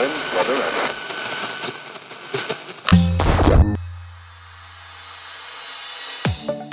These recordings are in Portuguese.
nine, weather and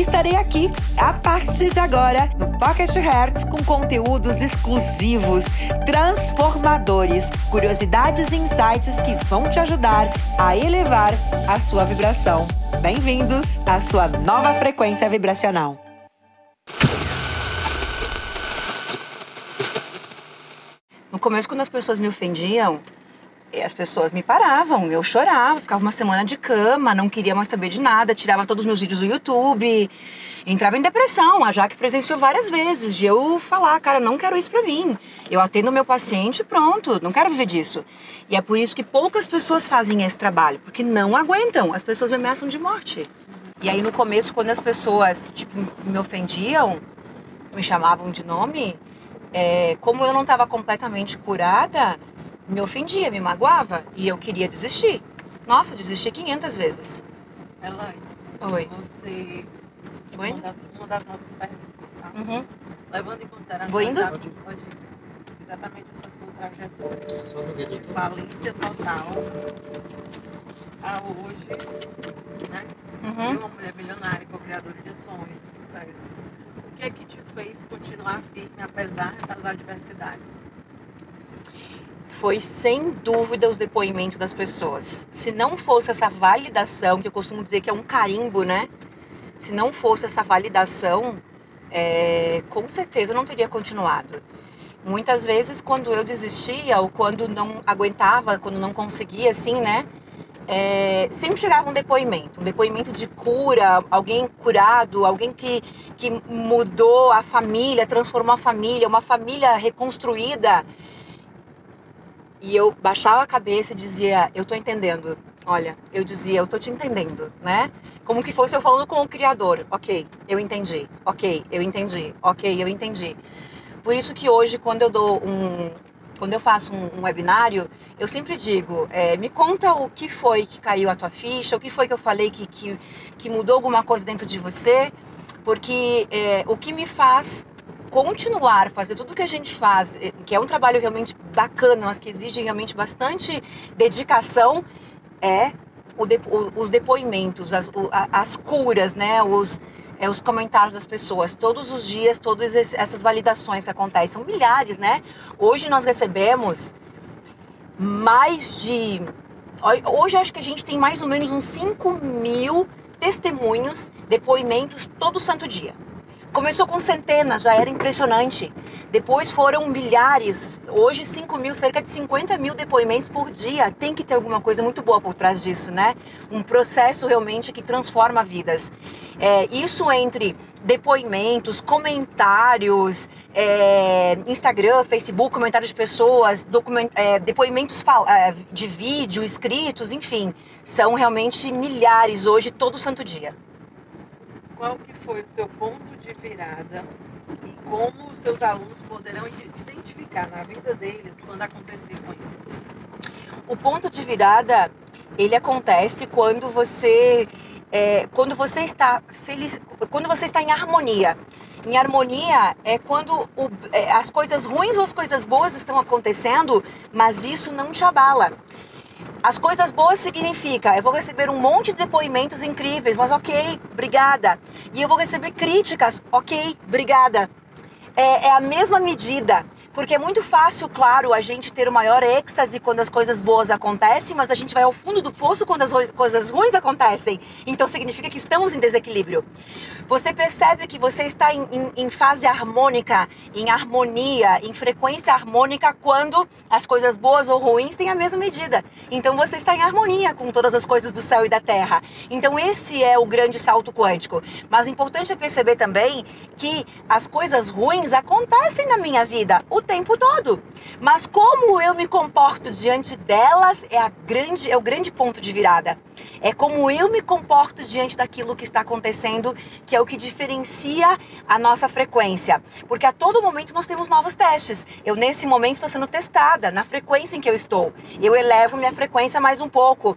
estarei aqui a partir de agora no Pocket Hertz com conteúdos exclusivos, transformadores, curiosidades e insights que vão te ajudar a elevar a sua vibração. Bem-vindos à sua nova frequência vibracional. No começo, quando as pessoas me ofendiam, as pessoas me paravam, eu chorava, ficava uma semana de cama, não queria mais saber de nada, tirava todos os meus vídeos do YouTube, entrava em depressão. A Jaque presenciou várias vezes de eu falar, cara, não quero isso pra mim. Eu atendo meu paciente pronto, não quero viver disso. E é por isso que poucas pessoas fazem esse trabalho, porque não aguentam, as pessoas me ameaçam de morte. E aí no começo, quando as pessoas tipo, me ofendiam, me chamavam de nome, é, como eu não estava completamente curada, me ofendia, me magoava e eu queria desistir. Nossa, desisti 500 vezes. Elaine, Oi. você. Oi? Uma das, uma das nossas perguntas, tá? Uhum. Levando em consideração. Vou indo? essa- Pode ir. Exatamente essa sua trajetória. De falência total a hoje, né? Ser Uhum. uma mulher milionária, co-criadora de sonhos, de sucesso. O que é que te fez continuar firme apesar das adversidades? Foi sem dúvida os depoimentos das pessoas. Se não fosse essa validação, que eu costumo dizer que é um carimbo, né? Se não fosse essa validação, é, com certeza não teria continuado. Muitas vezes, quando eu desistia ou quando não aguentava, quando não conseguia, assim, né? é, sempre chegava um depoimento, um depoimento de cura, alguém curado, alguém que, que mudou a família, transformou a família, uma família reconstruída. E eu baixava a cabeça e dizia, eu tô entendendo. Olha, eu dizia, eu tô te entendendo, né? Como que fosse eu falando com o Criador. Ok, eu entendi. Ok, eu entendi. Ok, eu entendi. Por isso que hoje, quando eu dou um, quando eu faço um, um webinário, eu sempre digo, é, me conta o que foi que caiu a tua ficha, o que foi que eu falei que, que, que mudou alguma coisa dentro de você, porque é, o que me faz continuar, fazer tudo que a gente faz, eh, que é um trabalho realmente bacana, mas que exige realmente bastante dedicação, é o o- os depoimentos, as, o- as curas, né? Os, é, os comentários das pessoas. Todos os dias, todas es- essas validações que acontecem. São milhares, né? Hoje nós recebemos mais de. ho- Hoje acho que a gente tem mais ou menos uns 5 mil testemunhos, depoimentos todo santo dia. Começou com centenas, já era impressionante. Depois foram milhares. Hoje, 5 mil, cerca de 50 mil depoimentos por dia. Tem que ter alguma coisa muito boa por trás disso, né? Um processo realmente que transforma vidas. É, isso entre depoimentos, comentários, é, Instagram, Facebook, comentários de pessoas, é, depoimentos é, de vídeo, escritos, enfim. São realmente milhares hoje, todo santo dia. Qual que foi o seu ponto de virada e como os seus alunos poderão ide- identificar na vida deles quando acontecer com isso? O ponto de virada ele acontece quando você é, quando você está feliz, quando você está em harmonia. Em harmonia é quando o- é, as coisas ruins ou as coisas boas estão acontecendo, mas isso não te abala. As coisas boas significa, eu vou receber um monte de depoimentos incríveis, mas ok, obrigada. E eu vou receber críticas, ok, obrigada. É, é a mesma medida, porque é muito fácil, claro, a gente ter o maior êxtase quando as coisas boas acontecem, mas a gente vai ao fundo do poço quando as coisas ruins acontecem. Então significa que estamos em desequilíbrio. Você percebe que você está em, em- em fase harmônica, em harmonia, em frequência harmônica quando as coisas boas ou ruins têm a mesma medida. Então você está em harmonia com todas as coisas do céu e da terra. Então esse é o grande salto quântico. Mas o importante é perceber também que as coisas ruins acontecem na minha vida o o tempo todo. Mas como eu me comporto diante delas é, a grande, é o grande ponto de virada. É como eu me comporto diante daquilo que está acontecendo, que é o que diferencia a nossa frequência. Porque a todo momento nós temos novos testes. Eu, nesse momento, estou sendo testada na frequência em que eu estou. Eu elevo minha frequência mais um pouco.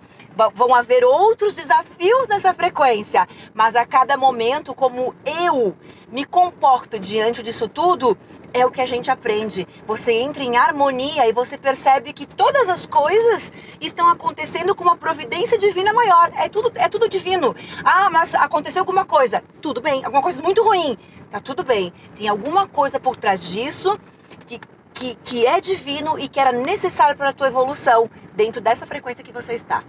Vão haver outros desafios nessa frequência. Mas a cada momento, como eu me comporto diante disso tudo, é o que a gente aprende. Você entra em harmonia e você percebe que todas as coisas estão acontecendo com uma providência divina maior. É tudo, é tudo divino. Ah, mas aconteceu alguma coisa. Tudo bem. Alguma coisa muito ruim. Tá tudo bem. Tem alguma coisa por trás disso que, que, que é divino e que era necessário para a tua evolução dentro dessa frequência que você está.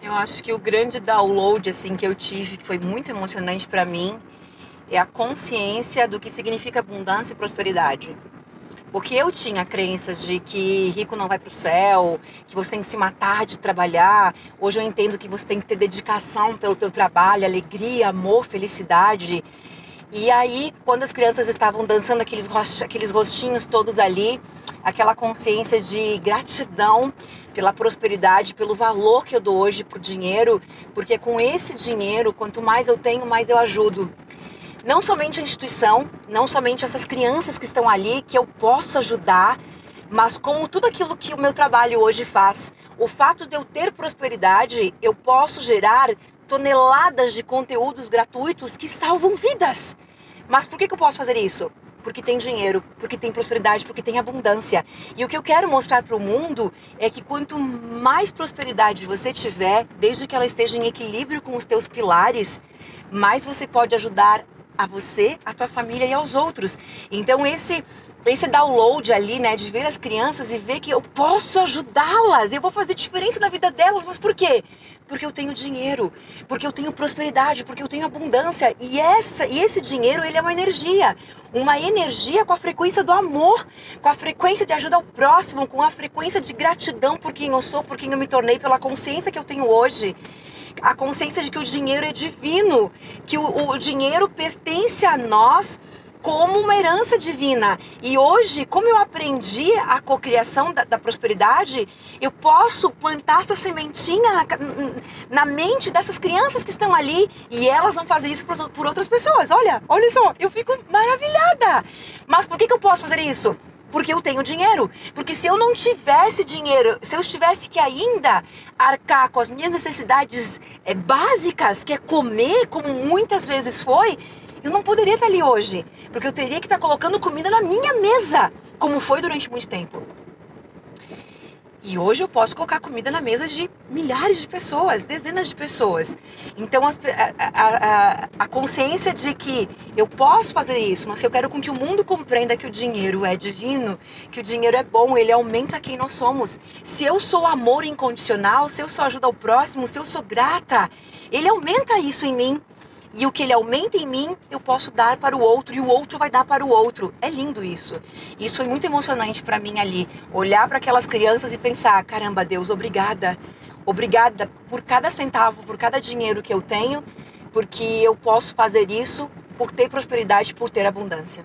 Eu acho que o grande download assim que eu tive, que foi muito emocionante para mim, é a consciência do que significa abundância e prosperidade. Porque eu tinha crenças de que rico não vai para o céu, que você tem que se matar de trabalhar. Hoje eu entendo que você tem que ter dedicação pelo teu trabalho, alegria, amor, felicidade. E aí, quando as crianças estavam dançando aqueles, aqueles rostinhos todos ali, aquela consciência de gratidão pela prosperidade, pelo valor que eu dou hoje para o dinheiro, porque com esse dinheiro, quanto mais eu tenho, mais eu ajudo não somente a instituição, não somente essas crianças que estão ali, que eu posso ajudar, mas como tudo aquilo que o meu trabalho hoje faz. O fato de eu ter prosperidade, eu posso gerar toneladas de conteúdos gratuitos que salvam vidas. Mas por que, que eu posso fazer isso? Porque tem dinheiro, porque tem prosperidade, porque tem abundância. E o que eu quero mostrar para o mundo é que quanto mais prosperidade você tiver, desde que ela esteja em equilíbrio com os teus pilares, mais você pode ajudar a você, a tua família e aos outros. Então esse esse download ali, né, de ver as crianças e ver que eu posso ajudá-las, eu vou fazer diferença na vida delas, mas por quê? Porque eu tenho dinheiro, porque eu tenho prosperidade, porque eu tenho abundância e essa e esse dinheiro ele é uma energia, uma energia com a frequência do amor, com a frequência de ajuda ao próximo, com a frequência de gratidão por quem eu sou, por quem eu me tornei, pela consciência que eu tenho hoje a consciência de que o dinheiro é divino, que o, o dinheiro pertence a nós como uma herança divina. E hoje, como eu aprendi a cocriação da, da prosperidade, eu posso plantar essa sementinha na, na, mente dessas crianças que estão ali e elas vão fazer isso por, por outras pessoas. Olha, olha só, eu fico maravilhada. Mas por que, que eu posso fazer isso? Porque eu tenho dinheiro. Porque se eu não tivesse dinheiro, se eu tivesse que ainda arcar com as minhas necessidades é, básicas, que é comer, como muitas vezes foi, eu não poderia estar ali hoje. Porque eu teria que estar colocando comida na minha mesa, como foi durante muito tempo. E hoje eu posso colocar comida na mesa de milhares de pessoas, dezenas de pessoas. Então as, a, a, a, consciência de que eu posso fazer isso, mas eu quero com que o mundo compreenda que o dinheiro é divino, que o dinheiro é bom, ele aumenta quem nós somos. Se eu sou amor incondicional, se eu sou ajuda ao próximo, se eu sou grata, ele aumenta isso em mim e o que ele aumenta em mim, eu posso dar para o outro e o outro vai dar para o outro. É lindo isso. Isso foi muito emocionante para mim ali, olhar para aquelas crianças e pensar: caramba, Deus, obrigada. Obrigada por cada centavo, por cada dinheiro que eu tenho, porque eu posso fazer isso por ter prosperidade, por ter abundância.